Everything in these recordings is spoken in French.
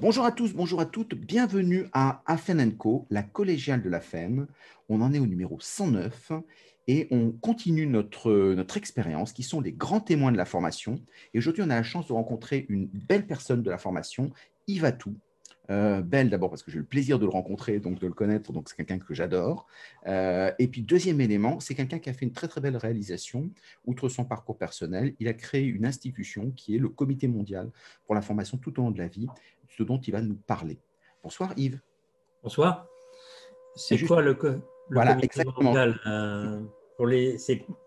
Bonjour à tous, bonjour à toutes, bienvenue à Afen Co, la collégiale de la FEM. On en est au numéro 109 et on continue notre, notre expérience qui sont les grands témoins de la formation. Et aujourd'hui, on a la chance de rencontrer une belle personne de la formation, Yves Tout. Euh, belle d'abord parce que j'ai eu le plaisir de le rencontrer, donc de le connaître, donc c'est quelqu'un que j'adore. Euh, et puis deuxième élément, c'est quelqu'un qui a fait une très très belle réalisation. Outre son parcours personnel, il a créé une institution qui est le Comité mondial pour la formation tout au long de la vie, ce dont il va nous parler. Bonsoir Yves. Bonsoir. C'est quoi le, Comité mondial euh, pour les,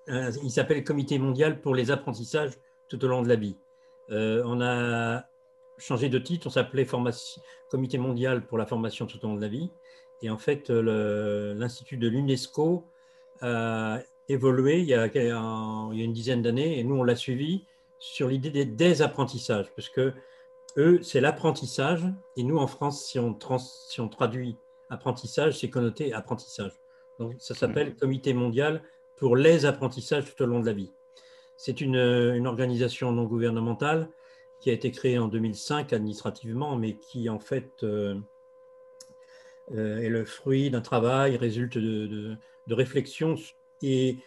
Il s'appelle Comité mondial pour les apprentissages tout au long de la vie. on a changé de titre, on s'appelait Comité mondial pour la formation tout au long de la vie. Et en fait, l'Institut de l'UNESCO a évolué il y a, il y a une dizaine d'années, et nous, on l'a suivi sur l'idée des désapprentissages, parce que eux, c'est l'apprentissage, et nous, en France, si on, si on traduit apprentissage, c'est connoté apprentissage. Donc, ça s'appelle Comité mondial pour les apprentissages tout au long de la vie. C'est une, une organisation non gouvernementale qui a été créé en 2005 administrativement, mais qui en fait euh, euh, est le fruit d'un travail, résulte de, de, réflexion. Et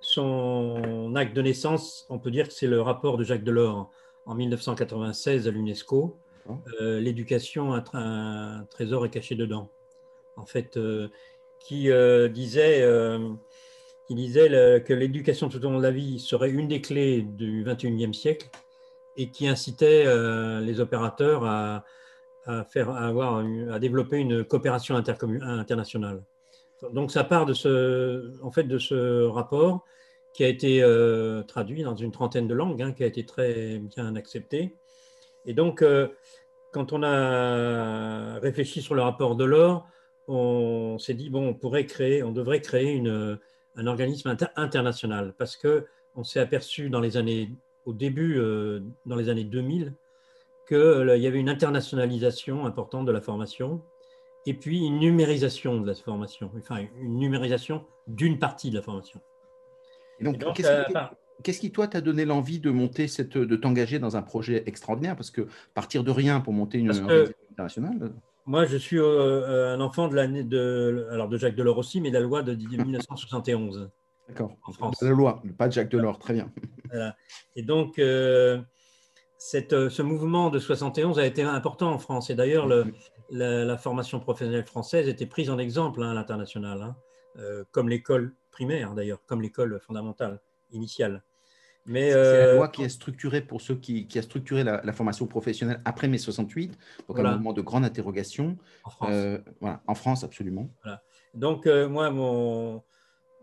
son acte de naissance, on peut dire que c'est le rapport de Jacques Delors en 1996 à l'UNESCO. Euh, l'éducation, un, un, trésor est caché dedans. En fait, qui disait, qui disait que l'éducation tout au long de la vie serait une des clés du 21e siècle et qui incitait euh, les opérateurs à, faire, avoir, à développer une coopération internationale. Donc ça part de ce, en fait, de ce rapport qui a été euh, traduit dans une trentaine de langues, hein, qui a été très bien accepté. Et donc, euh, quand on a réfléchi sur le rapport de l'or, on s'est dit bon, on pourrait créer, on devrait créer une, un organisme international parce que on s'est aperçu dans les années au début, euh, dans les années 2000, qu'il euh, y avait une internationalisation importante de la formation et puis une numérisation de la formation, enfin une numérisation d'une partie de la formation. donc, qu'est-ce, qui, toi, t'a donné l'envie de monter cette, de t'engager dans un projet extraordinaire? Parce que partir de rien pour monter une organisation internationale. Moi, je suis euh, un enfant de l'année de, alors de Jacques Delors aussi, mais de la loi de 1971. D'accord. En France. La loi, pas de Jacques Delors, très bien. Et donc, euh, cette, euh, ce mouvement de 71 a été important en France. Et d'ailleurs, la, formation professionnelle française était prise en exemple hein, à l'international, hein. euh, comme l'école primaire d'ailleurs, comme l'école fondamentale, initiale. Mais c'est la loi qui a structuré pour ceux qui, qui a structuré la, formation professionnelle après mai 68, donc un moment de grande interrogation. En France. voilà, en France, absolument. Voilà. Donc, moi, mon,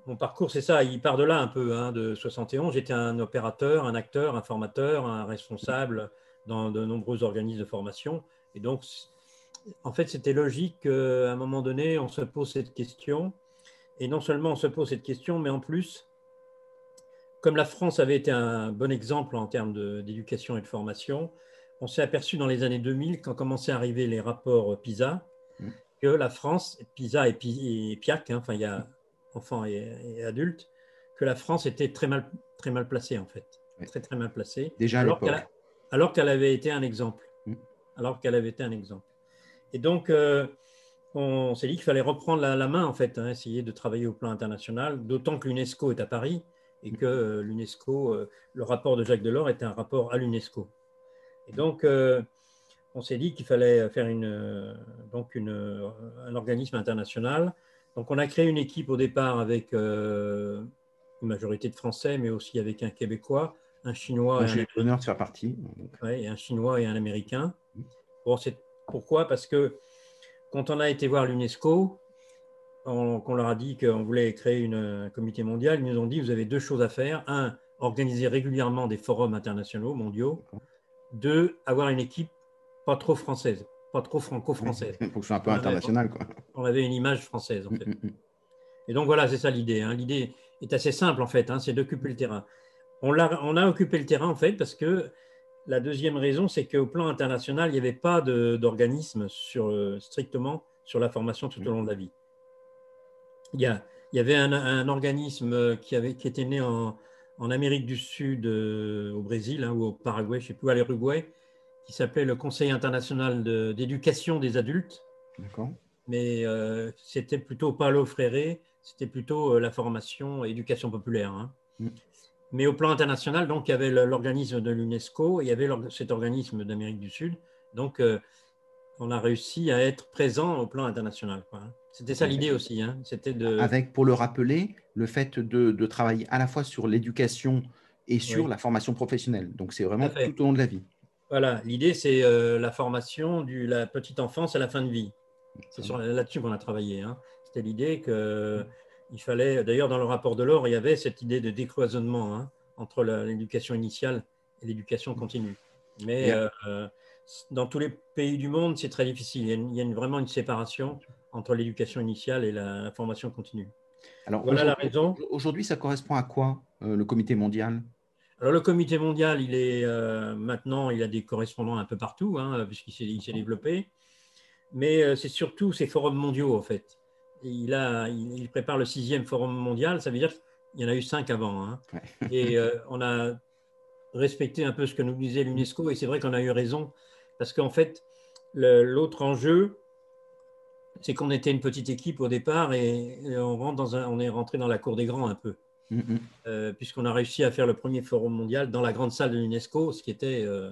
mon parcours, c'est ça, il part de là un peu, hein, de 71. J'étais un opérateur, un acteur, un formateur, un responsable dans de nombreux organismes de formation. Et donc, en fait, c'était logique qu'à un moment donné, on se pose cette question. Et non seulement on se pose cette question, mais en plus, comme la France avait été un bon exemple en termes d'éducation et de formation, on s'est aperçu dans les années 2000, quand commençaient à arriver les rapports PISA, mmh. que la France, PISA et, PIAC, hein, enfin, il y a enfants et, adultes, que la France était très mal, très mal placée, en fait. Très, très mal placée. Déjà alors qu'elle avait été un exemple. Mm. Alors qu'elle avait été un exemple. Et donc, euh, on s'est dit qu'il fallait reprendre la, main, en fait, hein, essayer de travailler au plan international, d'autant que l'UNESCO est à Paris et que euh, l'UNESCO, euh, le rapport de Jacques Delors était un rapport à l'UNESCO. Et donc, on s'est dit qu'il fallait faire une, donc une, un organisme international donc, on a créé une équipe au départ avec euh, une majorité de Français, mais aussi avec un Québécois, un Chinois. J'ai l'honneur de faire partie. et un Chinois et un Américain. Bon, c'est pourquoi? Parce que quand on a été voir l'UNESCO, qu'on leur a dit qu'on voulait créer un comité mondial, ils nous ont dit vous avez deux choses à faire. Un, organiser régulièrement des forums internationaux mondiaux. Deux, avoir une équipe pas trop française pas trop franco-française. Que ce soit un peu international. Quoi. On avait une image française, en fait. Mm, mm, mm. Et donc voilà, c'est ça l'idée. Hein. L'idée est assez simple, en fait, hein, c'est d'occuper le terrain. On a, on a occupé le terrain, en fait, parce que la deuxième raison, c'est qu'au plan international, il n'y avait pas d'organisme sur, euh, strictement sur la formation tout au long de la vie. Il y, a, il y avait un, organisme qui, avait, qui était né en, en Amérique du Sud, euh, au Brésil hein, ou au Paraguay, je ne sais plus, à l'Uruguay, qui s'appelait le Conseil international d'éducation des adultes. D'accord. Mais c'était plutôt Paulo Freire, c'était plutôt la formation éducation populaire. Hein. Mm. Mais au plan international, donc, il y avait l'organisme de l'UNESCO, il y avait cet organisme d'Amérique du Sud. Donc, on a réussi à être présent au plan international. Hein. C'était ça l'idée aussi. Hein. C'était de... Avec, pour le rappeler, le fait de, travailler à la fois sur l'éducation et sur la formation professionnelle. Donc, c'est vraiment tout au long de la vie. Voilà, l'idée, c'est euh, la formation de la petite enfance à la fin de vie. C'est là-dessus qu'on a travaillé. Hein. C'était l'idée qu'il fallait, d'ailleurs, dans le rapport de l'or, il y avait cette idée de décloisonnement entre l'éducation initiale et l'éducation continue. Mais euh, dans tous les pays du monde, c'est très difficile. Il y a, vraiment une séparation entre l'éducation initiale et la, formation continue. Alors, voilà la raison. Aujourd'hui, ça correspond à quoi euh, le comité mondial? Alors le comité mondial, il est euh, maintenant, il a des correspondants un peu partout, hein, puisqu'il s'est développé. Mais euh, c'est surtout ces forums mondiaux, en fait. Il, a, il, prépare le sixième forum mondial, ça veut dire qu'il y en a eu cinq avant. Hein. Et on a respecté un peu ce que nous disait l'UNESCO, et c'est vrai qu'on a eu raison parce qu'en fait, l'autre enjeu, c'est qu'on était une petite équipe au départ et, on, rentre dans un, on est rentré dans la cour des grands un peu. Mm, mm. Euh, puisqu'on a réussi à faire le premier forum mondial dans la grande salle de l'UNESCO, ce qui était euh,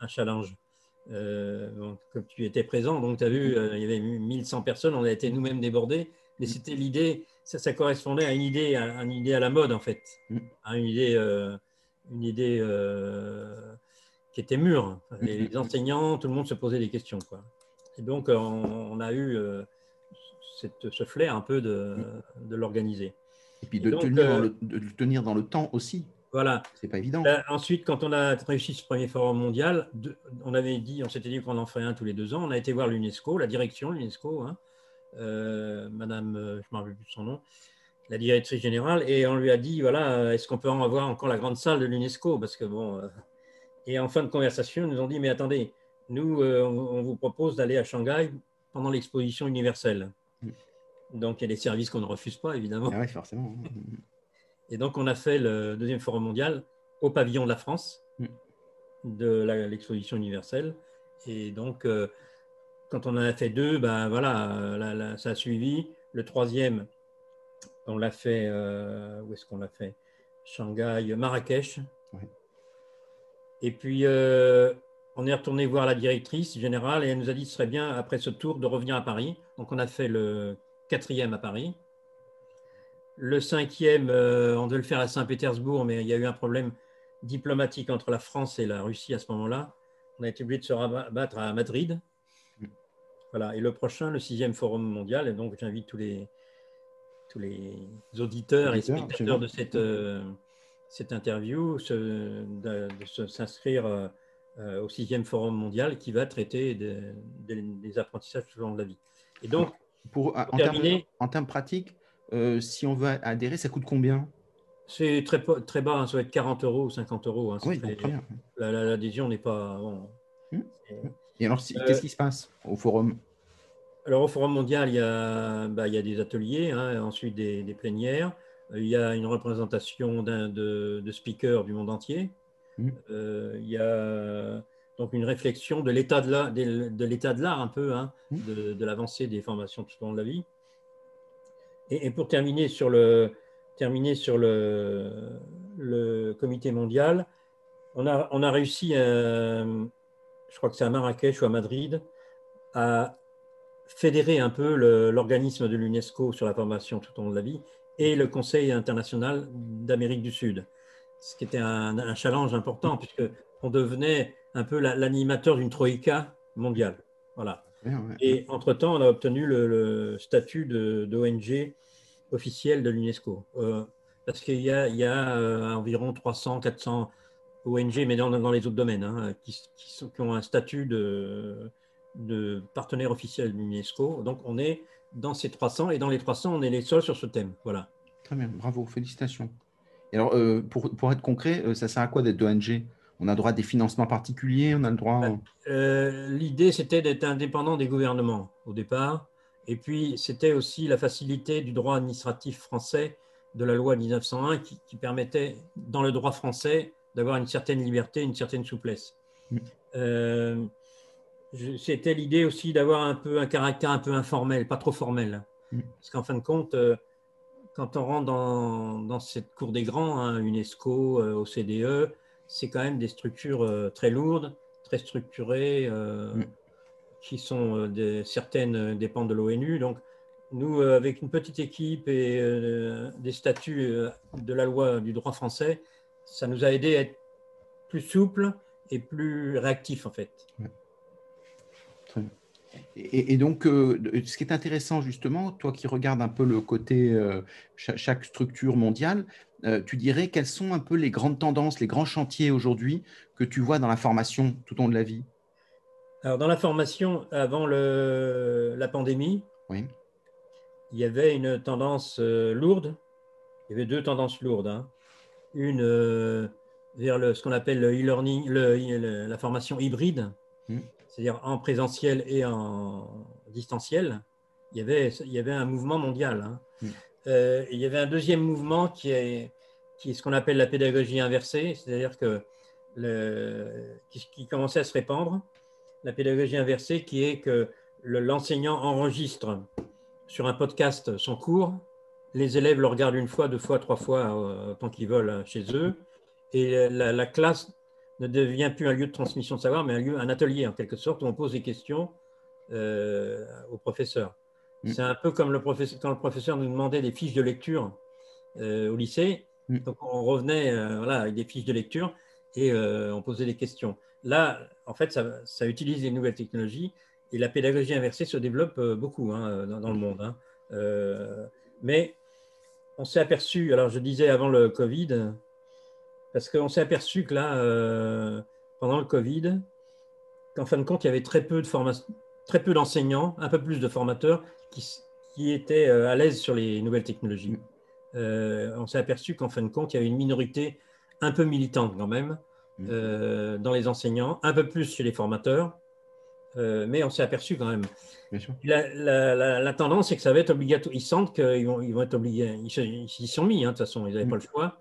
un challenge. Euh, comme tu étais présent, donc tu as vu, il y avait 1100 personnes, on a été nous-mêmes débordés, mais c'était l'idée, ça, correspondait à une idée, à, une idée à la mode en fait, mm. à une idée, une idée qui était mûr. Les, enseignants, tout le monde se posait des questions. Quoi. Et donc, on, a eu cette, ce flair un peu de, de l'organiser. Et puis de, tenir dans euh, le, de, tenir dans le temps aussi. Voilà. C'est pas évident. ensuite, quand on a réussi ce premier forum mondial, on avait dit, on s'était dit qu'on en ferait un tous les deux ans. On a été voir l'UNESCO, la direction de l'UNESCO, hein, euh, Madame, je ne me rappelle plus son nom, la directrice générale, et on lui a dit, voilà, est-ce qu'on peut en avoir encore la grande salle de l'UNESCO? Parce que bon, et en fin de conversation, ils nous ont dit, mais attendez, nous, euh, on, vous propose d'aller à Shanghai pendant l'exposition universelle. Donc, il y a des services qu'on ne refuse pas, évidemment. Ah oui, forcément. Et donc, on a fait le deuxième forum mondial au pavillon de la France mm. de l'exposition universelle. Et donc, euh, quand on en a fait deux, ben voilà, ça a suivi. Le troisième, on l'a fait, euh, où est-ce qu'on l'a fait? Shanghai, Marrakech. Et puis, euh, on est retourné voir la directrice générale et elle nous a dit que ce serait bien, après ce tour, de revenir à Paris. Donc, on a fait le quatrième à Paris. Le cinquième, euh, on devait le faire à Saint-Pétersbourg, mais il y a eu un problème diplomatique entre la France et la Russie à ce moment-là. On a été obligé de se rabattre à Madrid. Voilà. Et le prochain, le sixième forum mondial, et donc j'invite tous les, tous les auditeurs et spectateurs de cette, euh, cette interview de, s'inscrire euh, euh, au sixième forum mondial qui va traiter des apprentissages tout au long de la vie. Et donc, pour, en, termes, pratiques, euh, si on veut adhérer, ça coûte combien? C'est très, très bas, hein, ça va être 40 euros ou 50 euros. Hein, oui, très bien. L'adhésion n'est pas. Hum. Et alors, qu'est-ce qui se passe au forum? Alors au Forum mondial, il y a, bah, il y a des ateliers, hein, ensuite des, des, plénières. Euh, il y a une représentation de, de, speakers du monde entier. Mmh. Euh, il y a donc une réflexion de l'état de l'art, de, de un peu, hein, mmh. de, l'avancée des formations tout au long de la vie. Et, pour terminer sur le, terminer sur le, le comité mondial, on a, on a réussi, je crois que c'est à Marrakech ou à Madrid, à fédérer un peu l'organisme de l'UNESCO sur la formation tout au long de la vie et le Conseil international d'Amérique du Sud, ce qui était un, challenge important puisque on devenait un peu l'animateur d'une troïka mondiale. Voilà. Et entre-temps, on a obtenu le, statut d'ONG officiel de l'UNESCO. Euh, parce qu'il y a, il y a euh, environ 300, 400 ONG, mais dans, dans les autres domaines, hein, qui, qui, ont un statut de, de partenaire officiel de l'UNESCO. Donc, on est dans ces 300 et dans les 300, on est les seuls sur ce thème. Voilà. Très bien, bravo, félicitations. Et alors, euh, pour, pour, être concret, ça sert à quoi d'être ONG On a droit à des financements particuliers On a le droit. Euh, l'idée, c'était d'être indépendant des gouvernements au départ. Et puis, c'était aussi la facilité du droit administratif français de la loi 1901 qui, permettait, dans le droit français, d'avoir une certaine liberté, une certaine souplesse. Mm. c'était l'idée aussi d'avoir un peu un caractère un peu informel, pas trop formel. Mm. Parce qu'en fin de compte, quand on rentre dans, cette cour des grands, hein, UNESCO, OCDE, c'est quand même des structures très lourdes, très structurées, mm. qui sont des, certaines dépendent de l'ONU. Donc, nous, euh, avec une petite équipe et euh, des statuts euh, de la loi du droit français, ça nous a aidé à être plus souple et plus réactif en fait. Et, donc, ce qui est intéressant justement, toi qui regardes un peu le côté chaque, structure mondiale, tu dirais quelles sont un peu les grandes tendances, les grands chantiers aujourd'hui que tu vois dans la formation tout au long de la vie? Alors, dans la formation, avant le, la pandémie, oui il y avait une tendance euh, lourde. Il y avait deux tendances lourdes. Hein. Une euh, vers le, ce qu'on appelle le e-learning, la formation hybride, hmm. c'est-à-dire en présentiel et en distanciel. Il y avait, il y avait un mouvement mondial. Hein. Hmm. Euh, il y avait un deuxième mouvement qui est, qui est ce qu'on appelle la pédagogie inversée, c'est-à-dire que le, qui, qui, commençait à se répandre. La pédagogie inversée qui est que l'enseignant enregistre sur un podcast son cours. Les élèves le regardent une fois, deux fois, trois fois, euh, tant qu'ils veulent euh, chez eux. Et la, classe ne devient plus un lieu de transmission de savoir, mais un lieu, un atelier en quelque sorte, où on pose des questions euh, au professeur. Mm. C'est un peu comme le professeur, quand le professeur nous demandait des fiches de lecture au lycée. Mm. Donc on revenait voilà, avec des fiches de lecture et on posait des questions. Là, en fait, ça, ça utilise les nouvelles technologies et la pédagogie inversée se développe euh, beaucoup hein, dans, le monde. Hein. Euh, mais on s'est aperçu, alors je disais avant le Covid, parce qu'on s'est aperçu que là, euh, pendant le Covid, qu'en fin de compte, il y avait très peu de très peu d'enseignants, un peu plus de formateurs qui, qui étaient à l'aise sur les nouvelles technologies. On s'est aperçu qu'en fin de compte, il y avait une minorité un peu militante quand même mmh. dans les enseignants, un peu plus chez les formateurs, euh, mais on s'est aperçu quand même. La, tendance, c'est que ça va être obligatoire. Ils sentent qu'ils vont, ils vont être obligés. Ils s'y sont mis, hein, de toute façon, ils n'avaient pas le choix.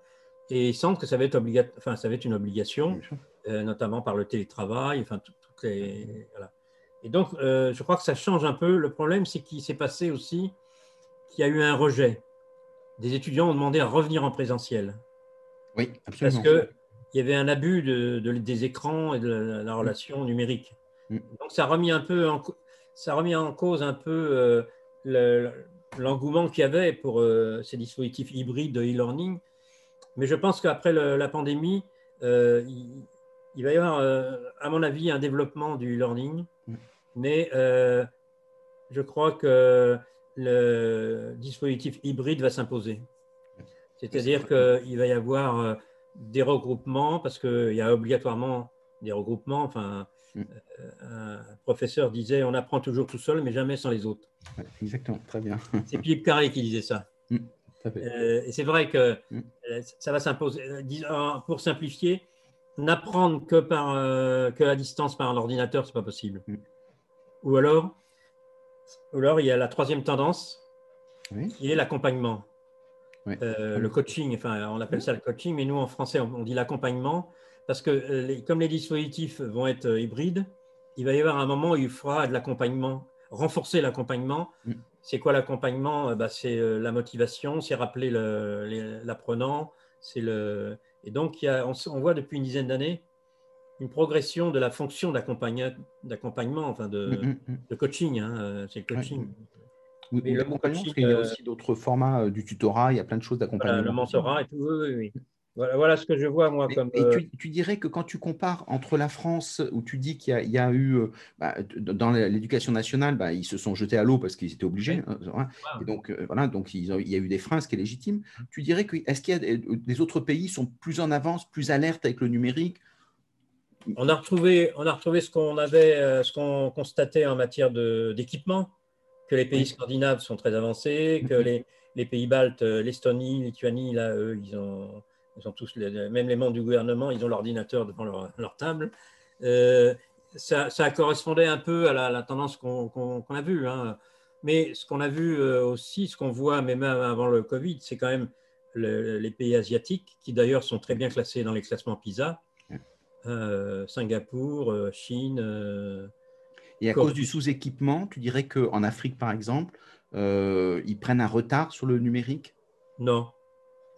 Et ils sentent que ça va être, enfin, ça va être une obligation, euh, notamment par le télétravail. Enfin, toutes les, Et donc, euh, je crois que ça change un peu. Le problème, c'est qu'il s'est passé aussi qu'il y a eu un rejet. Des étudiants ont demandé à revenir en présentiel. Oui, absolument. Parce qu'il y avait un abus de, des écrans et de la relation numérique. Mm. Donc ça a remis un peu en, ça a remis en cause un peu euh, l'engouement qu'il y avait pour euh, ces dispositifs hybrides de e-learning. Mais je pense qu'après la pandémie, euh, il, va y avoir, à mon avis, un développement du e-learning. Mm. Mais je crois que le dispositif hybride va s'imposer. C'est-à-dire qu'il va y avoir des regroupements, parce qu'il y a obligatoirement des regroupements, enfin, Mm. Euh, un professeur disait on apprend toujours tout seul, mais jamais sans les autres. exactement, très bien. C'est Philippe Carré qui disait ça. Mm, euh, et c'est vrai que mm. euh, ça va s'imposer. Pour simplifier, n'apprendre que, par, que à distance par un ordinateur, c'est pas possible. Ou alors, ou alors, il y a la troisième tendance, qui est l'accompagnement. le coaching, enfin, on appelle ça le coaching, mais nous en français, on dit l'accompagnement parce que euh, comme les dispositifs vont être euh, hybrides, il va y avoir un moment où il faudra de l'accompagnement, renforcer l'accompagnement. Mm. C'est quoi l'accompagnement? Euh, bah, C'est la motivation, c'est rappeler l'apprenant. Le... Et donc, il y a, on, voit depuis une dizaine d'années une progression de la fonction d'accompagnement, enfin de, mm, mm, de coaching. Hein, c'est le coaching. Mais le coaching, il y a aussi d'autres formats du tutorat, il y a plein de choses d'accompagnement. le mentorat et tout, oui, oui. Voilà, ce que je vois, moi. comme, et euh, tu, dirais que quand tu compares entre la France, où tu dis qu'il y, a eu, euh, bah, dans l'éducation nationale, bah, ils se sont jetés à l'eau parce qu'ils étaient obligés. Hein, et donc, euh, voilà, donc il y a eu des freins, ce qui est légitime. Mmh. Tu dirais que, est-ce qu'il y a des autres pays sont plus en avance, plus alertes avec le numérique on a retrouvé, on a retrouvé ce qu'on avait, ce qu'on constatait en matière d'équipement, que les pays scandinaves sont très avancés, que mmh. les, les pays baltes, l'Estonie, Lituanie, là, eux, ils ont ils ont tous, même les membres du gouvernement, ils ont l'ordinateur devant leur, table. Euh, ça, correspondait un peu à la, tendance qu'on a vue. Hein. Mais ce qu'on a vu euh, aussi, ce qu'on voit même avant le Covid, c'est quand même les pays asiatiques, qui d'ailleurs sont très bien classés dans les classements PISA. Singapour, Chine. Et à cause du sous-équipement, tu dirais qu'en Afrique, par exemple, ils prennent un retard sur le numérique? Non,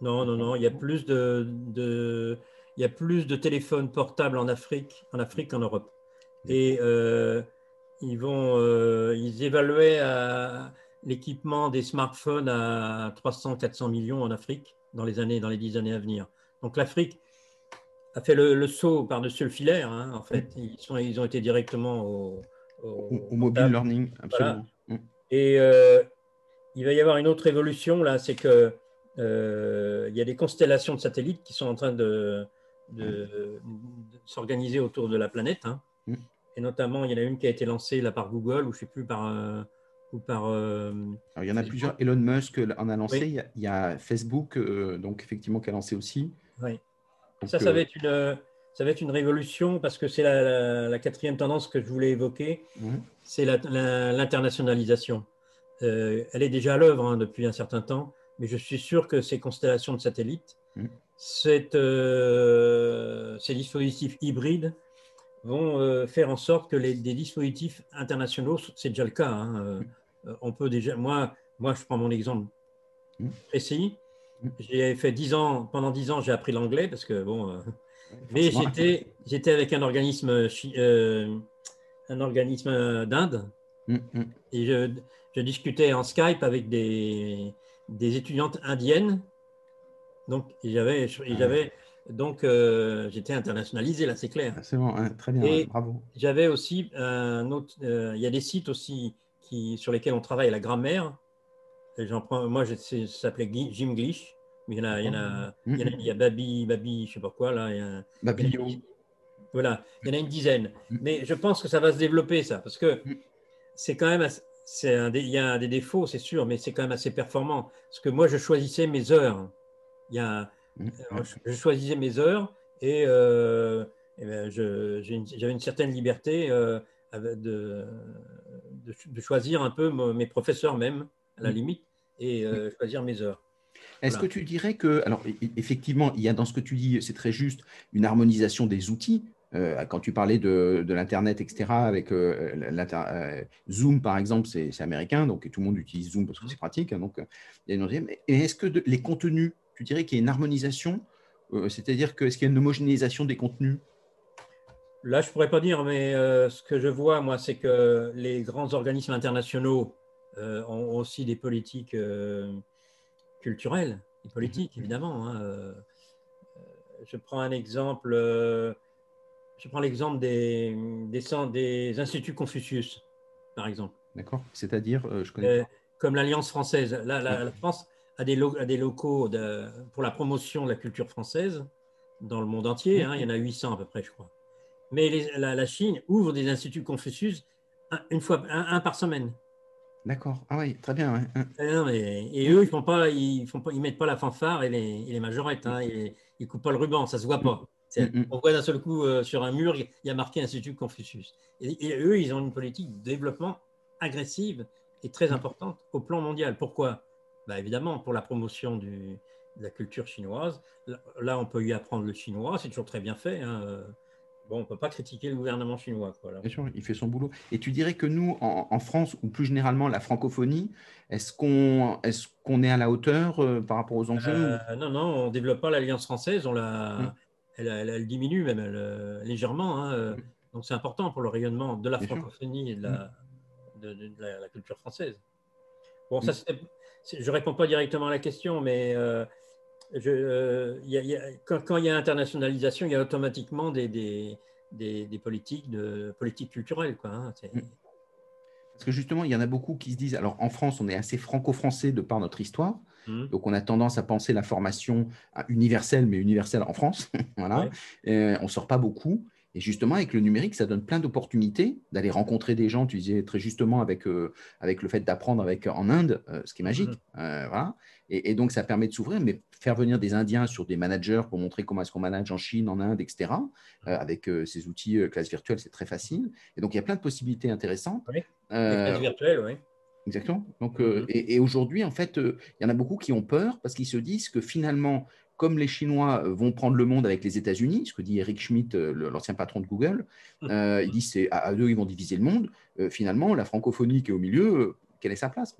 non, non, non. Il y a plus de, de, il y a plus de téléphones portables en Afrique, en Afrique qu'en Europe. Et ils vont, ils évaluaient l'équipement des smartphones à 300-400 millions en Afrique dans les années, dans les dix années à venir. Donc l'Afrique a fait le, saut par-dessus le filet. Hein, en fait, ils, sont, ils ont été directement au, au, mobile learning, absolument. Mm. Et euh, il va y avoir une autre évolution là, c'est que euh, il y a des constellations de satellites qui sont en train de, de, s'organiser autour de la planète. Hein. Mm. Et notamment, il y en a une qui a été lancée là par Google, ou je ne sais plus par, euh, ou par. il y en a plusieurs. Elon Musk en a lancé. Il, y a, Facebook, donc effectivement, qui a lancé aussi. Oui. Ça, ça va être une ça va être une révolution parce que c'est la, quatrième tendance que je voulais évoquer, c'est l'internationalisation. Euh, elle est déjà à l'œuvre hein, depuis un certain temps, mais je suis sûr que ces constellations de satellites, euh, ces dispositifs hybrides vont euh, faire en sorte que les, des dispositifs internationaux, c'est déjà le cas. Hein, on peut déjà, moi, moi, je prends mon exemple précis. J'ai fait dix ans, pendant dix ans, j'ai appris l'anglais parce que bon mais j'étais, j'étais avec un organisme, euh, un organisme d'Inde mm, mm. et je, je, discutais en Skype avec des, des étudiantes indiennes. Donc, j'avais, ah j'avais, donc euh, j'étais internationalisé là, c'est clair. Ah, c'est bon, très bien, bravo. J'avais aussi un autre, euh, il y a des sites aussi qui, sur lesquels on travaille la grammaire. J'en prends, moi, ça s'appelait Jim Glish il y en a, il y, en a, il y, a, il y a Babi, Babi, je sais pas quoi, là. Il y a, voilà, il y en a une dizaine. Mm. Mais je pense que ça va se développer, ça, parce que mm. c'est quand même, c'est un il y a des défauts, c'est sûr, mais c'est quand même assez performant. Parce que moi, je choisissais mes heures. Il y a, mm. euh, je, choisissais mes heures et, euh, ben, j'avais une certaine liberté euh, de, de, de, choisir un peu mes professeurs même, à la limite, et euh, choisir mes heures. Est-ce que tu dirais que, alors e, e, effectivement, il y a dans ce que tu dis, c'est très juste, une harmonisation des outils. Euh, quand tu parlais de, l'Internet, etc., avec euh, Zoom, par exemple, c'est américain, donc tout le monde utilise Zoom parce que c'est pratique. Hein, donc, Et est-ce que les contenus, tu dirais qu'il y a une harmonisation C'est-à-dire que est-ce qu'il y a une homogénéisation des contenus? Là, je ne pourrais pas dire, mais ce que je vois, moi, c'est que les grands organismes internationaux ont aussi des politiques culturelle et politique, mhm. évidemment. Hein, euh, euh, je prends un exemple, euh, je prends l'exemple des, des, des, instituts Confucius, par exemple. D'accord. C'est-à-dire, je connais Comme l'Alliance française. La, la, France a des, des locaux de, pour la promotion de la culture française dans le monde entier. Hein, il y en a 800 à peu près, je crois. Mais la, Chine ouvre des instituts Confucius une fois, un par semaine. D'accord. Ah oui, très bien. Ah et, eux, ils font pas, ils font pas, ils mettent pas la fanfare et les, et les majorettes. Hein, et, ils coupent pas le ruban, ça se voit pas. Mm, mm, mm. On voit d'un seul coup euh, sur un mur, il y a marqué Institut Confucius. Et, eux, ils ont une politique de développement agressive et très importante au plan mondial. Pourquoi? Bah, Évidemment, pour la promotion du, de la culture chinoise. Là, on peut y apprendre le chinois, c'est toujours très bien fait. Hein bon, on ne peut pas critiquer le gouvernement chinois. Bien sûr, il fait son boulot. Et tu dirais que nous, en, France, ou plus généralement la francophonie, est-ce qu'on est, qu'on est à la hauteur euh, par rapport aux enjeux euh, Non, non, on ne développe pas l'Alliance française, on la, hum. elle, diminue même euh, légèrement. Hein, hum. donc c'est important pour le rayonnement de la francophonie et de la, de, la, culture française. Bon, ça, je ne réponds pas directement à la question, mais je, y a, quand, il y a internationalisation, il y a automatiquement des, des, des, politiques, de, politiques culturelles. Quoi, hein, mm. Parce que justement, il y en a beaucoup qui se disent, alors en France, on est assez franco-français de par notre histoire, mm. donc on a tendance à penser la formation universelle, mais universelle en France. voilà. on ne sort pas beaucoup. Et justement, avec le numérique, ça donne plein d'opportunités d'aller rencontrer des gens. Tu disais très justement avec, euh, avec le fait d'apprendre avec, en Inde, euh, ce qui est magique. Mm. Euh, voilà. Et, donc, ça permet de s'ouvrir, mais faire venir des Indiens sur des managers pour montrer comment est-ce qu'on manage en Chine, en Inde, etc. avec ces outils classe virtuelle, c'est très facile. Et donc, il y a plein de possibilités intéressantes. Oui. classe virtuelle, oui. Exactement. Donc, mm-hmm. et, et aujourd'hui, en fait, il y en a beaucoup qui ont peur parce qu'ils se disent que finalement, comme les Chinois vont prendre le monde avec les États-Unis, ce que dit Eric Schmidt, l'ancien patron de Google, mmh. il dit c'est à eux ils vont diviser le monde. finalement, la francophonie qui est au milieu, quelle est sa place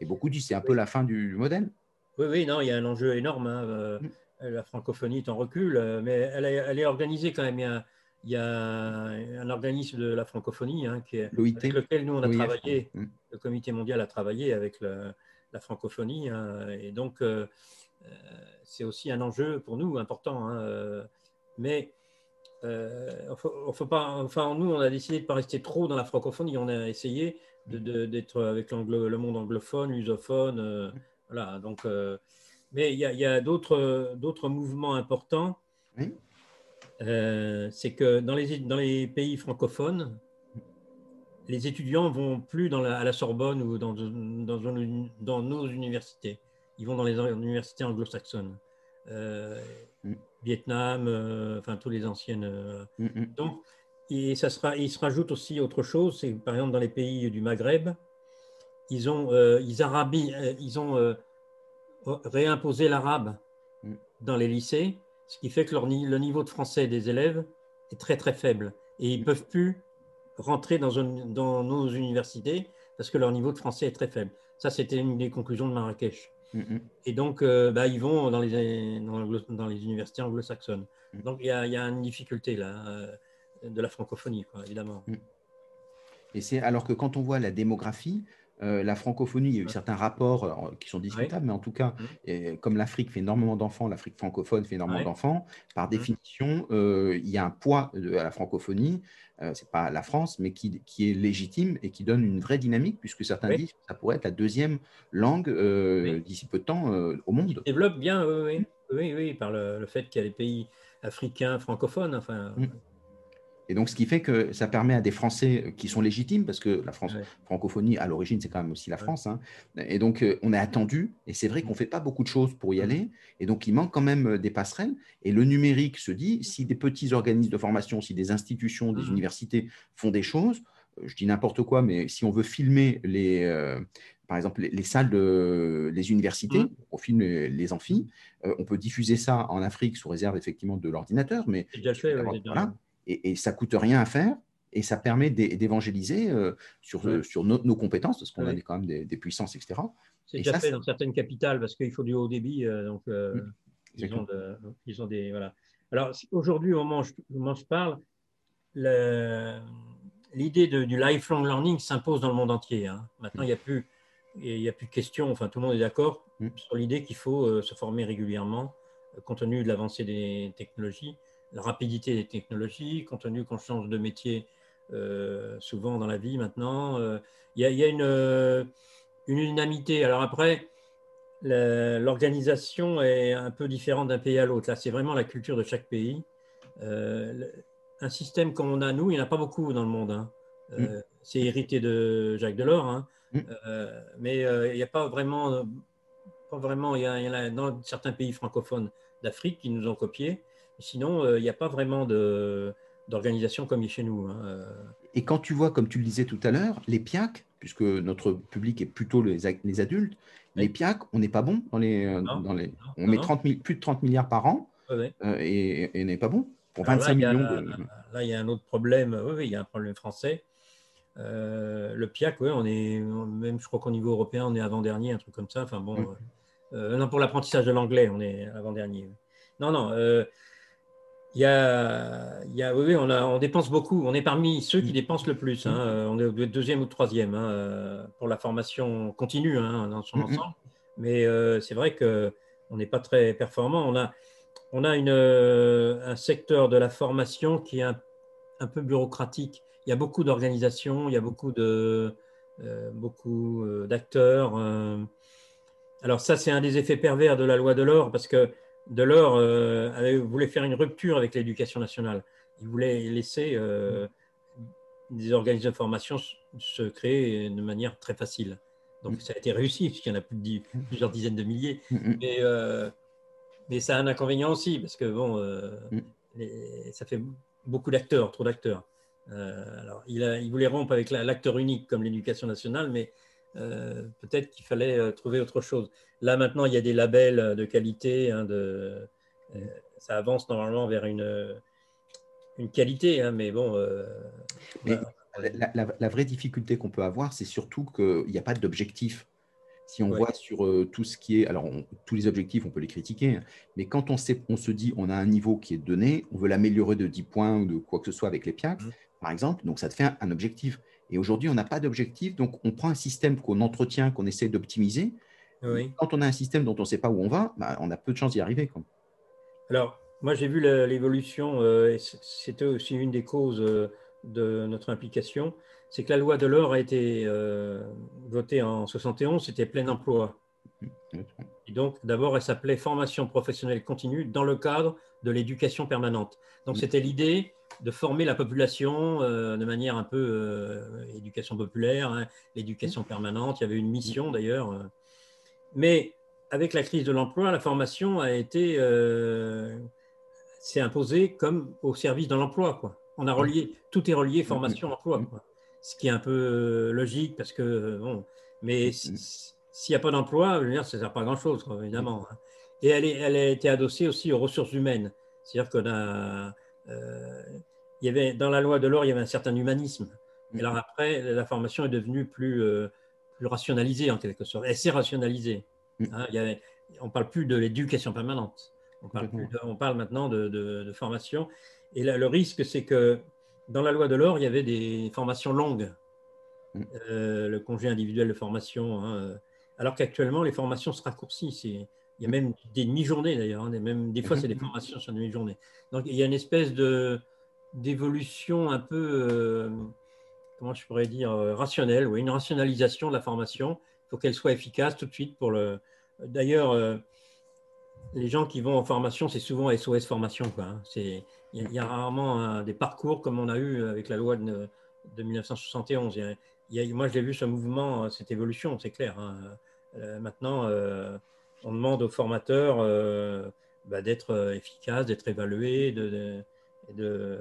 Et beaucoup disent c'est un peu la fin du modèle. Oui, oui, non, il y a un enjeu énorme. Hein, mmh. La francophonie est en recul, mais elle est, elle est organisée quand même. Il y, a, un organisme de la francophonie hein, qui est, avec lequel nous on a travaillé. Mmh. Le Comité mondial a travaillé avec la francophonie. Hein, et donc, euh, euh, c'est aussi un enjeu pour nous important. Euh, mais on faut pas, enfin, nous, on a décidé de ne pas rester trop dans la francophonie. On a essayé d'être avec le monde anglophone, lusophone. voilà, donc, mais il y a, d'autres mouvements importants. c'est que dans les, dans les pays francophones, les étudiants vont plus dans à la Sorbonne ou dans, dans, nos universités. Ils vont dans les universités anglo-saxonnes. Euh, mm. Vietnam, euh, enfin, tous les anciennes. Euh, mm, mm. Donc, et ça sera, il se rajoute aussi autre chose, c'est par exemple dans les pays du Maghreb, ils ont, ils, arabis, ils ont réimposé l'arabe dans les lycées, ce qui fait que leur, le niveau de français des élèves est très très faible. Et ils ne peuvent plus rentrer dans, dans, nos universités parce que leur niveau de français est très faible. Ça, c'était une des conclusions de Marrakech. Mm-hmm. Et donc, euh, bah, ils vont dans les, dans, les universités anglo-saxonnes. Mm. Donc, il y, a, y, a, une difficulté là, euh, de la francophonie, quoi, évidemment. Mm. Et c'est alors que quand on voit la démographie, euh, la francophonie, il y a eu certains rapports euh, qui sont discutables, mais en tout cas, mmh. comme l'Afrique fait énormément d'enfants, l'Afrique francophone fait énormément d'enfants, par mmh. définition, euh, il y a un poids de, à la francophonie, ce n'est pas la France, mais qui, qui, est légitime et qui donne une vraie dynamique, puisque certains disent que ça pourrait être la deuxième langue d'ici peu de temps au monde. développe bien, oui, oui, oui, par le, fait qu'il y a des pays africains francophones. Enfin, mmh. Et donc, ce qui fait que ça permet à des Français qui sont légitimes, parce que la France, francophonie, à l'origine, c'est quand même aussi la France. Hein. et donc, euh, on est attendu, et c'est vrai qu'on ne fait pas beaucoup de choses pour y aller. Et donc, il manque quand même euh, des passerelles. Et le numérique se dit, si des petits organismes de formation, si des institutions, des mmh universités font des choses, euh, je dis n'importe quoi, mais si on veut filmer les, par exemple, les, salles de les universités, mmh. on filme les, amphis, on peut diffuser ça en Afrique sous réserve effectivement de l'ordinateur, mais déjà fait, voilà, et, et, ça coûte rien à faire et ça permet d'évangéliser euh, sur, sur nos, compétences parce qu'on a quand même des, puissances, etc. C'est déjà fait dans certaines capitales parce qu'il faut du haut débit, euh, donc euh, mmh. ils, ont ils, ont des voilà. Alors aujourd'hui, au moment où je, parle, l'idée du lifelong learning s'impose dans le monde entier. Hein. Maintenant, il n'y a plus il n'y a plus de question, enfin tout le monde est d'accord mmh. sur l'idée qu'il faut se former régulièrement compte tenu de l'avancée des technologies la rapidité des technologies, compte tenu qu'on change de métier euh, souvent dans la vie maintenant. Euh, il y, a, une, euh, une unanimité. Alors après, l'organisation est un peu différente d'un pays à l'autre. Là, c'est vraiment la culture de chaque pays. un système comme on a nous, il n'y en a pas beaucoup dans le monde. Hein. Mm. C'est hérité de Jacques Delors, hein. mm. mais il n'y a pas vraiment, pas vraiment. Il y, en a dans certains pays francophones d'Afrique qui nous ont copiés. Sinon, il n'y a pas vraiment d'organisation comme chez nous. Hein, Et quand tu vois, comme tu le disais tout à l'heure, les PIAC, puisque notre public est plutôt les, les adultes, les PIAC, on n'est pas bon dans les. dans les on met 30 plus de 30 milliards par an et, on n'est pas bon. Pour 25 millions Là, il y a un autre problème. Oui, il y a un problème français. le PIAC, oui, on est, même je crois qu'au niveau européen, on est avant-dernier, un truc comme ça. Enfin bon, non, pour l'apprentissage de l'anglais, on est avant-dernier. Non, non, il y a, il y a oui, on, a, on, dépense beaucoup. On est parmi ceux qui mm. dépensent le plus. Hein. Mm. On est deuxième ou troisième hein, pour la formation continue hein, dans son mm-hmm. ensemble. Mais euh, c'est vrai qu'on n'est pas très performant. On a, on a une, euh, un secteur de la formation qui est un, un peu bureaucratique. Il y a beaucoup d'organisations, il y a beaucoup de, euh, beaucoup d'acteurs. Alors ça, c'est un des effets pervers de la loi de l'or parce que Delors euh, voulait faire une rupture avec l'éducation nationale. Il voulait laisser euh, des organismes de formation se créer de manière très facile. Donc ça a été réussi, puisqu'il y en a plus de plusieurs dizaines de milliers. Mais, euh, mais ça a un inconvénient aussi, parce que bon, ça fait beaucoup d'acteurs, trop d'acteurs. alors, il, il, voulait rompre avec l'acteur unique comme l'éducation nationale, mais peut-être qu'il fallait trouver autre chose. Là, maintenant, il y a des labels de qualité. Hein, de, ça avance normalement vers une, une qualité, hein, mais bon. la, vraie difficulté qu'on peut avoir, c'est surtout qu'il n'y a pas d'objectif. Si on voit sur euh, tout ce qui est, alors tous les objectifs, on peut les critiquer, hein, mais quand on, sait, on se dit on a un niveau qui est donné, on veut l'améliorer de 10 points ou de quoi que ce soit avec les PIAC, mmh. par exemple, donc ça te fait un, objectif. Et aujourd'hui, on n'a pas d'objectif, donc on prend un système qu'on entretient, qu'on essaie d'optimiser. Quand on a un système dont on ne sait pas où on va, bah, on a peu de chances d'y arriver. Alors, moi j'ai vu l'évolution, euh, c'était aussi une des causes euh, de notre implication c'est que la loi de l'or a été euh, votée en 71, c'était plein emploi. Et donc, d'abord, elle s'appelait formation professionnelle continue dans le cadre de l'éducation permanente. Donc, c'était l'idée de former la population euh, de manière un peu euh, éducation populaire, hein, l'éducation permanente. Il y avait une mission d'ailleurs. Mais avec la crise de l'emploi, la formation a été s'est imposée comme au service de l'emploi. On a relié, tout est relié formation-emploi ce qui est un peu euh, logique parce que, bon, mais s'il n'y a pas d'emploi, ça ne sert pas à grand-chose, évidemment. Hein. Et elle, est, elle a été adossée aussi aux ressources humaines. C'est-à-dire qu'on a. Euh, il y avait, dans la loi de l'or, il y avait un certain humanisme. Et alors après, la formation est devenue plus, euh, plus rationalisée en quelque sorte. Elle s'est rationalisée. Hein. on ne parle plus de l'éducation permanente. On parle, on parle maintenant de, de, formation. Et là, le risque, c'est que dans la loi de l'or, il y avait des formations longues, mm. euh, le congé individuel de formation, hein, alors qu'actuellement, les formations se raccourcissent. Il y a même des demi-journées d'ailleurs, hein, même, des fois, c'est des mm-hmm. formations sur demi-journées. Donc, il y a une espèce de, d'évolution un peu, euh, comment je pourrais dire, rationnelle, ou une rationalisation de la formation. Il faut qu'elle soit efficace tout de suite pour le. D'ailleurs, les gens qui vont en formation, c'est souvent SOS formation. Hein. Il y, a, rarement des parcours comme on a eu avec la loi de, 1971. moi, j'ai vu ce mouvement, cette évolution, c'est clair. Hein. Euh, maintenant, euh, on demande aux formateurs euh, bah, d'être efficaces, d'être évalués, de, de,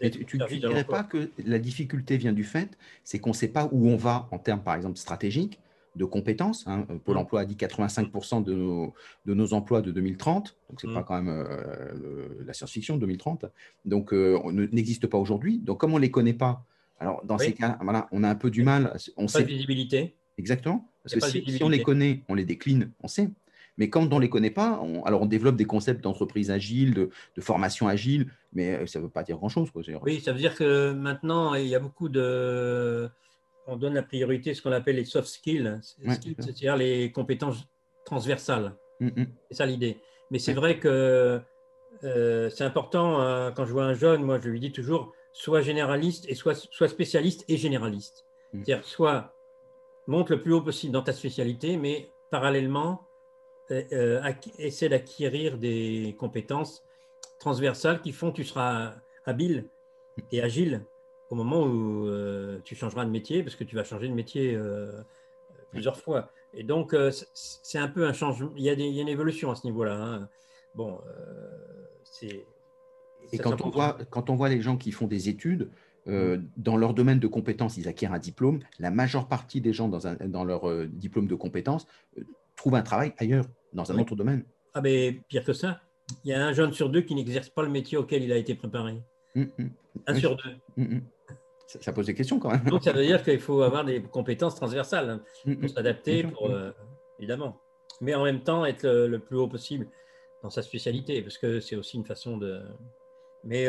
tu ne dirais pas que la difficulté vient du fait, c'est qu'on ne sait pas où on va en termes, par exemple, stratégiques de compétences. Hein. Euh, Pôle mm. emploi a dit 85% de nos, de nos emplois de 2030, donc ce n'est mm. pas quand même euh, la science-fiction 2030, donc euh, on n'existe pas aujourd'hui. Donc comme on ne les connaît pas, alors dans ces cas, voilà, on a un peu du mal. On pas sait... de visibilité. Exactement. Parce que si, on les connaît, on les décline, on sait. Mais quand on ne les connaît pas, on, alors on développe des concepts d'entreprise agile, de, de, formation agile, mais ça ne veut pas dire grand-chose. Oui, ça veut dire que maintenant, il y a beaucoup de on donne la priorité à ce qu'on appelle les soft skills, c'est-à-dire les compétences transversales. Mm, mm. C'est ça l'idée. Mais c'est vrai que euh, c'est important, hein, quand je vois un jeune, moi je lui dis toujours, soit généraliste et soit, soit spécialiste et généraliste. Mm. C'est-à-dire, soit monte le plus haut possible dans ta spécialité, mais parallèlement, euh, euh, essaie d'acquérir des compétences transversales qui font que tu seras habile et agile au moment où euh, tu changeras de métier, parce que tu vas changer de métier euh, plusieurs fois. Et donc, c'est un peu un changement. Il y a, il y a une évolution à ce niveau-là. Hein. Bon, c'est. Et quand on, voit, quand on voit les gens qui font des études, mm. dans leur domaine de compétences, ils acquièrent un diplôme. La majeure partie des gens dans, un, dans leur diplôme de compétences trouvent un travail ailleurs, dans un autre domaine. Ah, mais pire que ça, il y a un jeune sur deux qui n'exerce pas le métier auquel il a été préparé. Mm, mm. Un sur deux ça, pose des questions quand même. Donc ça veut dire qu'il faut avoir des compétences transversales hein, pour mm. s'adapter, euh, évidemment. Mais en même temps, être le, plus haut possible dans sa spécialité, parce que c'est aussi une façon de. Mais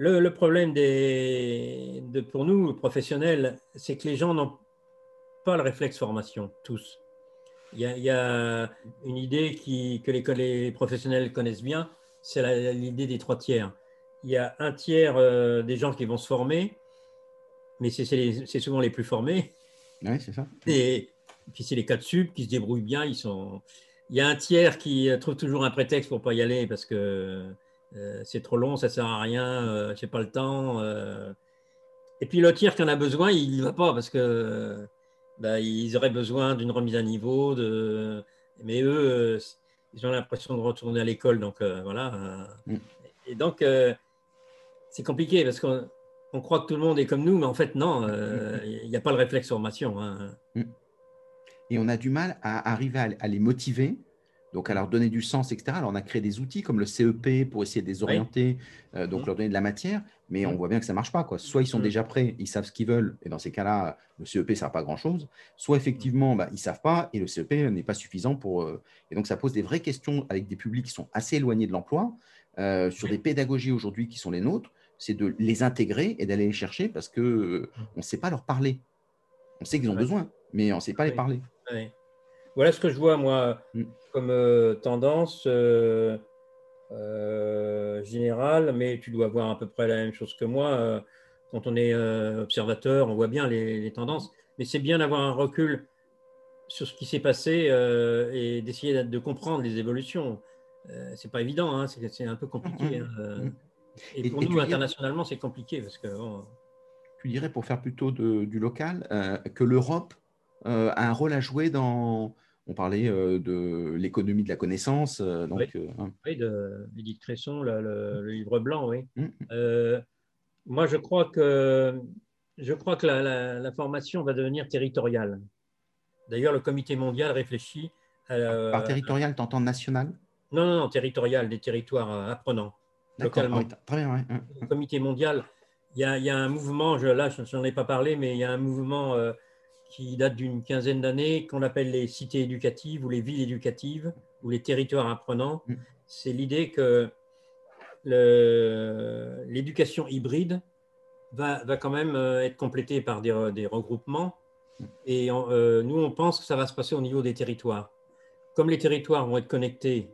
euh, le, problème des, de, pour nous, professionnels, c'est que les gens n'ont pas le réflexe formation, tous. Il y a, une idée qui, que les, les, professionnels connaissent bien, c'est l'idée des trois tiers. Il y a un tiers euh, des gens qui vont se former, mais c'est souvent les plus formés. Oui, c'est ça. Et puis c'est les de sub qui se débrouillent bien. Ils sont... Il y a un tiers qui trouve toujours un prétexte pour pas y aller parce que euh, c'est trop long, ça sert à rien, euh, j'ai pas le temps. Euh. Et puis le tiers qui en a besoin, il ne va pas parce que bah, ils auraient besoin d'une remise à niveau. De... Mais eux, ils ont l'impression de retourner à l'école. Donc voilà. Mm. Et donc c'est compliqué parce que on croit que tout le monde est comme nous, mais en fait, non, il n'y a pas le réflexe formation. Hein. Et on a du mal à arriver à les motiver donc à leur donner du sens, etc. Alors on a créé des outils comme le CEP pour essayer de les orienter, euh, donc mmh. leur donner de la matière, mais on mmh. voit bien que ça ne marche pas. Quoi. Soit ils sont mmh. déjà prêts, ils savent ce qu'ils veulent, et dans ces cas-là, le CEP ne sert pas à grand-chose, soit effectivement, bah, ils ne savent pas, et le CEP n'est pas suffisant pour... Euh, et donc ça pose des vraies questions avec des publics qui sont assez éloignés de l'emploi, euh, sur des pédagogies aujourd'hui qui sont les nôtres, c'est de les intégrer et d'aller les chercher parce qu'on ne sait pas leur parler. On sait qu'ils ont besoin, mais on ne sait pas les parler. Voilà ce que je vois, moi, mm. Comme euh, tendance euh, euh, générale, mais tu dois voir à peu près la même chose que moi. quand on est observateur, on voit bien les, tendances, mais c'est bien d'avoir un recul sur ce qui s'est passé et d'essayer de comprendre les évolutions. c'est pas évident, hein, c'est un peu compliqué. Hein, et, pour nous, internationalement, c'est compliqué parce que. Tu dirais, pour faire plutôt du local, que l'Europe a un rôle à jouer dans, on parlait euh, de l'économie de la connaissance. Euh, donc, oui, euh, hein. de Edith Cresson, le, livre blanc, oui. Mmh. moi, je crois que, je crois que la, formation va devenir territoriale. D'ailleurs, le comité mondial réfléchit. Par territorial, tu entends national? Non, non, non, territorial, des territoires apprenants, localement. très bien, Le comité mondial, il y, a, un mouvement, je, là, je n'en ai pas parlé, mais il y a un mouvement qui date d'une quinzaine d'années, qu'on appelle les cités éducatives ou les villes éducatives ou les territoires apprenants. Mm. C'est l'idée que l'éducation hybride va, va, quand même euh, être complétée par des, des regroupements. Et euh, nous, on pense que ça va se passer au niveau des territoires. Comme les territoires vont être connectés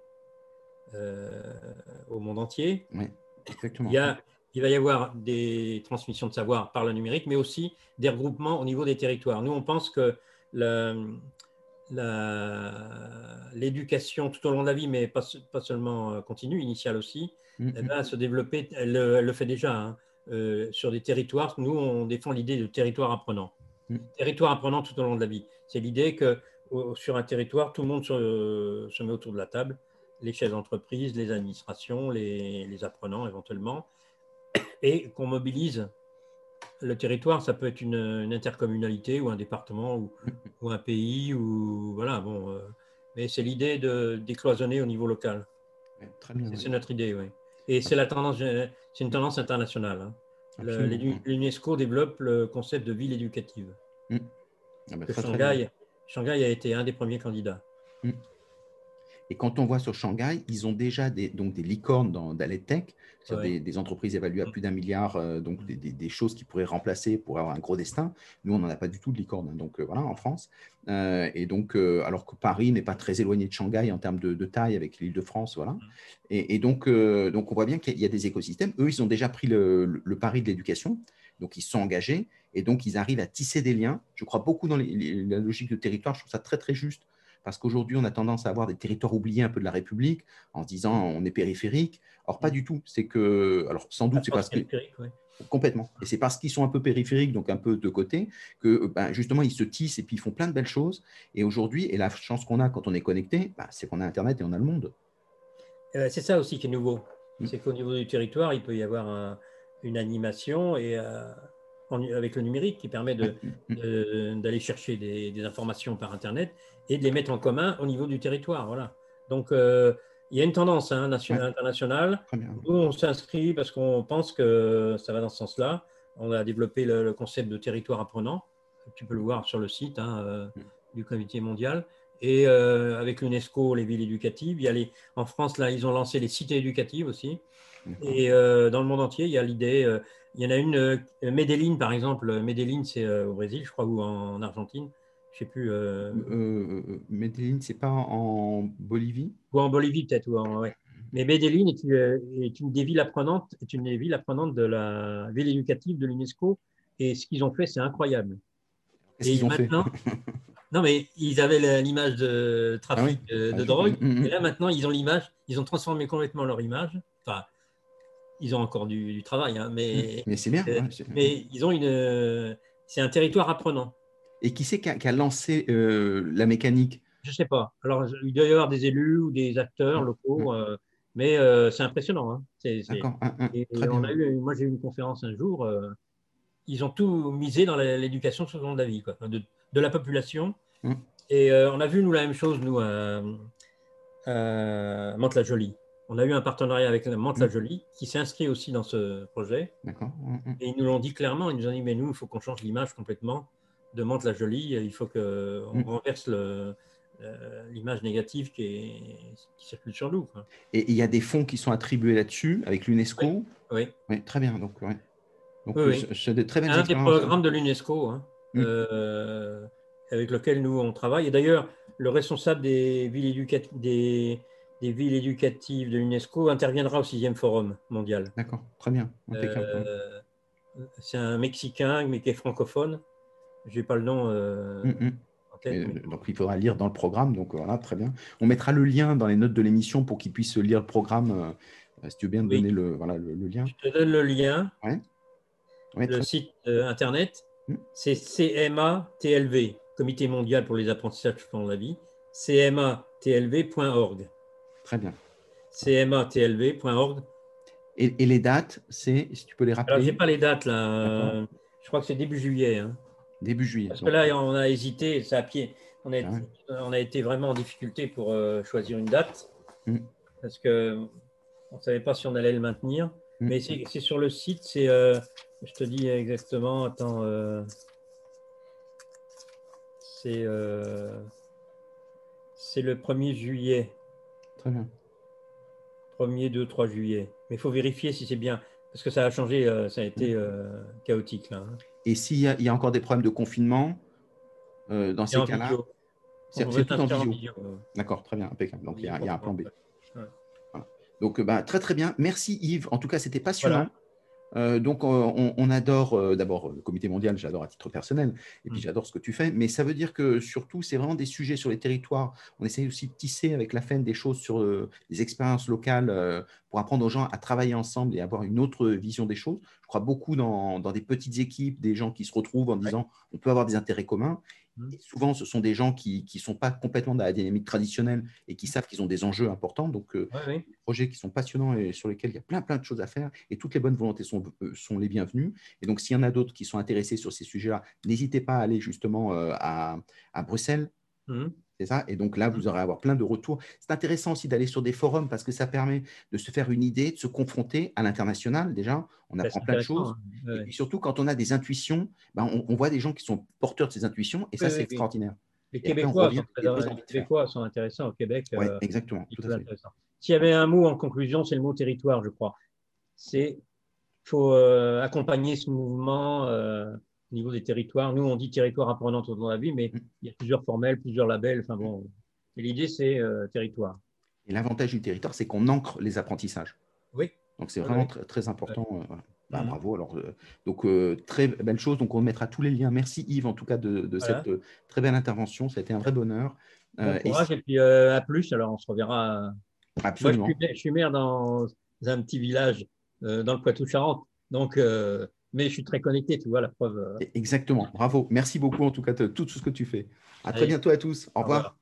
euh, au monde entier, il y a il va y avoir des transmissions de savoir par le numérique, mais aussi des regroupements au niveau des territoires. Nous, on pense que l'éducation tout au long de la vie, mais pas, seulement euh, continue, initiale aussi, mm-hmm. elle va se développer, elle, le fait déjà, hein, euh, sur des territoires. Nous, on défend l'idée de territoire apprenant. Mm. Territoire apprenant tout au long de la vie. C'est l'idée que sur un territoire, tout le monde se, met autour de la table, les chefs d'entreprise, les administrations, les apprenants éventuellement, et qu'on mobilise le territoire, ça peut être une, intercommunalité ou un département ou, un pays ou voilà bon. Euh, mais c'est l'idée de décloisonner au niveau local. C'est notre idée, oui. Et c'est la tendance, c'est une tendance internationale. Hein. L'UNESCO développe le concept de ville éducative. Mm. Ah ben, Shanghai, Shanghai a été un des premiers candidats. Mm. Et quand on voit sur Shanghai, ils ont déjà des, donc des licornes dans, dans tech, des, entreprises évaluées à mm. plus d'un milliard, euh, donc des, choses qui pourraient remplacer pour avoir un gros destin. Nous, on n'en a pas du tout de licorne, hein, donc euh, voilà, en France. Euh, et donc, alors que Paris n'est pas très éloigné de Shanghai en termes de, taille avec l'île de France, voilà. Mm. Et, donc, donc, on voit bien qu'il y a des écosystèmes. Eux, ils ont déjà pris le, pari de l'éducation, donc ils sont engagés, et donc ils arrivent à tisser des liens. Je crois beaucoup dans la logique de territoire, je trouve ça très, très juste parce qu'aujourd'hui, on a tendance à avoir des territoires oubliés un peu de la République en se disant on est périphérique. Or, pas du tout. C'est que, alors sans doute, c'est parce que. Complètement. Et c'est parce qu'ils sont un peu périphériques, donc un peu de côté, que ben, justement, ils se tissent et puis ils font plein de belles choses. Et aujourd'hui, et la chance qu'on a quand on est connecté, ben, c'est qu'on a Internet et on a le monde. Euh, c'est ça aussi qui est nouveau. Mm. C'est qu'au niveau du territoire, il peut y avoir une animation et euh, avec le numérique qui permet d'aller chercher des, informations par Internet et de les mettre en commun au niveau du territoire. Voilà. Donc, euh, il y a une tendance hein, nationale, internationale. Nous, on s'inscrit parce qu'on pense que ça va dans ce sens-là. On a développé le, concept de territoire apprenant. Tu peux le voir sur le site hein, euh, du Comité mondial. Et euh, avec l'UNESCO, les villes éducatives. Il y a les, en France, là, ils ont lancé les cités éducatives aussi. Et dans le monde entier, il y a l'idée il y en a une, euh, Medellin par exemple. Medellin, c'est euh, au Brésil, je crois, ou en Argentine. Je sais plus. Euh... euh Medellin, c'est pas en Bolivie? Ou en Bolivie, peut-être. Ouais. Mais Medellin est une, est une, des villes apprenantes, est une des villes apprenantes de la ville éducative de l'UNESCO. Et ce qu'ils ont fait, c'est incroyable. Qu'est-ce qu'ils ont maintenant, fait? Non, mais ils avaient l'image de trafic ah de, ah, drogue. Mm, mm. Et là, maintenant, ils ont l'image, ils ont transformé complètement leur image. Enfin, ils ont encore du, travail, hein, mais, mais c'est bien. mais ils ont une, c'est un territoire apprenant. Et qui c'est qui, a lancé euh, la mécanique? Je ne sais pas. Alors, il doit y avoir des élus ou des acteurs locaux, euh, mais euh, c'est impressionnant. Hein. D'accord. moi, j'ai eu une conférence un jour ils ont tout misé dans l'éducation de la vie, quoi, de, de, la population. Mmh. Et on a vu, nous, la même chose, nous, à, à Mantes-la-Jolie. On a eu un partenariat avec Mantes-la-Jolie qui s'est inscrit aussi dans ce projet. D'accord. Et ils nous l'ont dit clairement. Ils nous ont dit, mais nous, il faut qu'on change l'image complètement de Mantes-la-Jolie. Il faut qu'on renverse le, euh, l'image négative qui, circule sur nous. Et il y a des fonds qui sont attribués là-dessus avec l'UNESCO oui. oui. Très bien. Donc, donc c'est de très belles Un des programmes de l'UNESCO hein, mm. euh, avec lequel nous on travaille. Et d'ailleurs, le responsable des villes, des, des villes éducatives de l'UNESCO interviendra au sixième forum mondial. D'accord, très bien. Euh, c'est un Mexicain, mais qui est francophone. Je n'ai pas le nom. Mm, mm. Euh, donc, il faudra lire dans le programme. Donc, voilà, très bien. On mettra le lien dans les notes de l'émission pour qu'ils puissent lire le programme. Euh, si tu veux bien donner le, voilà, le, lien. Je te donne le lien. le site euh, internet, hmm. c'est CMATLV, Comité mondial pour les apprentissages de la vie, cmatlv.org. Très bien. cmatlv.org. Et, et, les dates, c'est, si tu peux les rappeler. je n'ai pas les dates là. Je crois que c'est début juillet. Hein. Début juillet. Parce que là, on a hésité, ça pied. On a, été, ah on a été vraiment en difficulté pour euh, choisir une date. Mm. Parce qu'on ne savait pas si on allait le maintenir. Mm. Mais c'est sur le site, c'est, euh, je te dis exactement, attends, euh, c'est c'est le 1er juillet. Très bien. 1er, 2, 3 juillet. Mais il faut vérifier si c'est bien, parce que ça a changé, ça a été mm. chaotique là. Hein. Et s'il y, a encore des problèmes de confinement, euh, dans ces cas-là, c'est tout en visio. D'accord, très bien, impeccable. Donc il y, a, un plan B. Donc bah, très très bien. Merci Yves. En tout cas, c'était passionnant. Euh, donc, on, adore euh, d'abord le comité mondial, j'adore à titre personnel, et puis mm. j'adore ce que tu fais, mais ça veut dire que surtout, c'est vraiment des sujets sur les territoires. On essaye aussi de tisser avec la FEN des choses sur euh, les expériences locales pour apprendre aux gens à travailler ensemble et avoir une autre vision des choses. Je crois beaucoup dans, dans des petites équipes, des gens qui se retrouvent en disant on peut avoir des intérêts communs. Mmh. souvent, ce sont des gens qui ne sont pas complètement dans la dynamique traditionnelle et qui savent qu'ils ont des enjeux importants. Donc, euh, des projets qui sont passionnants et sur lesquels il y a plein, plein de choses à faire. Et toutes les bonnes volontés sont, euh, sont les bienvenues. Et donc, s'il y en a d'autres qui sont intéressés sur ces sujets-là, n'hésitez pas à aller justement euh, à, à, Bruxelles. Mmh. C'est ça? Et donc là, vous aurez à avoir plein de retours. C'est intéressant aussi d'aller sur des forums parce que ça permet de se faire une idée, de se confronter à l'international. Déjà, on apprend plein de choses. Hein. Et surtout, quand on a des intuitions, ben, on, voit des gens qui sont porteurs de ces intuitions et ça, c'est extraordinaire. Les Québécois, sont, intéressants au Québec. Oui, euh, exactement. S'il y avait un mot en conclusion, c'est le mot territoire, je crois. C'est faut euh, accompagner ce mouvement. Euh, au niveau des territoires. Nous, on dit territoire apprenant tout au long de la vie, mais mm. il y a plusieurs formels, plusieurs labels. Enfin bon, et l'idée, c'est euh, territoire. Et l'avantage du territoire, c'est qu'on ancre les apprentissages. Oui. Donc c'est vraiment très, important. Euh, bah, mm. Bravo. Alors, euh, donc très belle chose. Donc on mettra tous les liens. Merci Yves en tout cas de, cette très belle intervention. Ça a été un vrai bonheur. Bon courage et, puis à plus. Alors on se reverra. Absolument. Moi, je, suis, maire dans un petit village dans le Poitou-Charentes. Donc mais je suis très connecté, tu vois, la preuve. Exactement, bravo. Merci beaucoup en tout cas de tout ce que tu fais. À très bientôt à tous. Au revoir.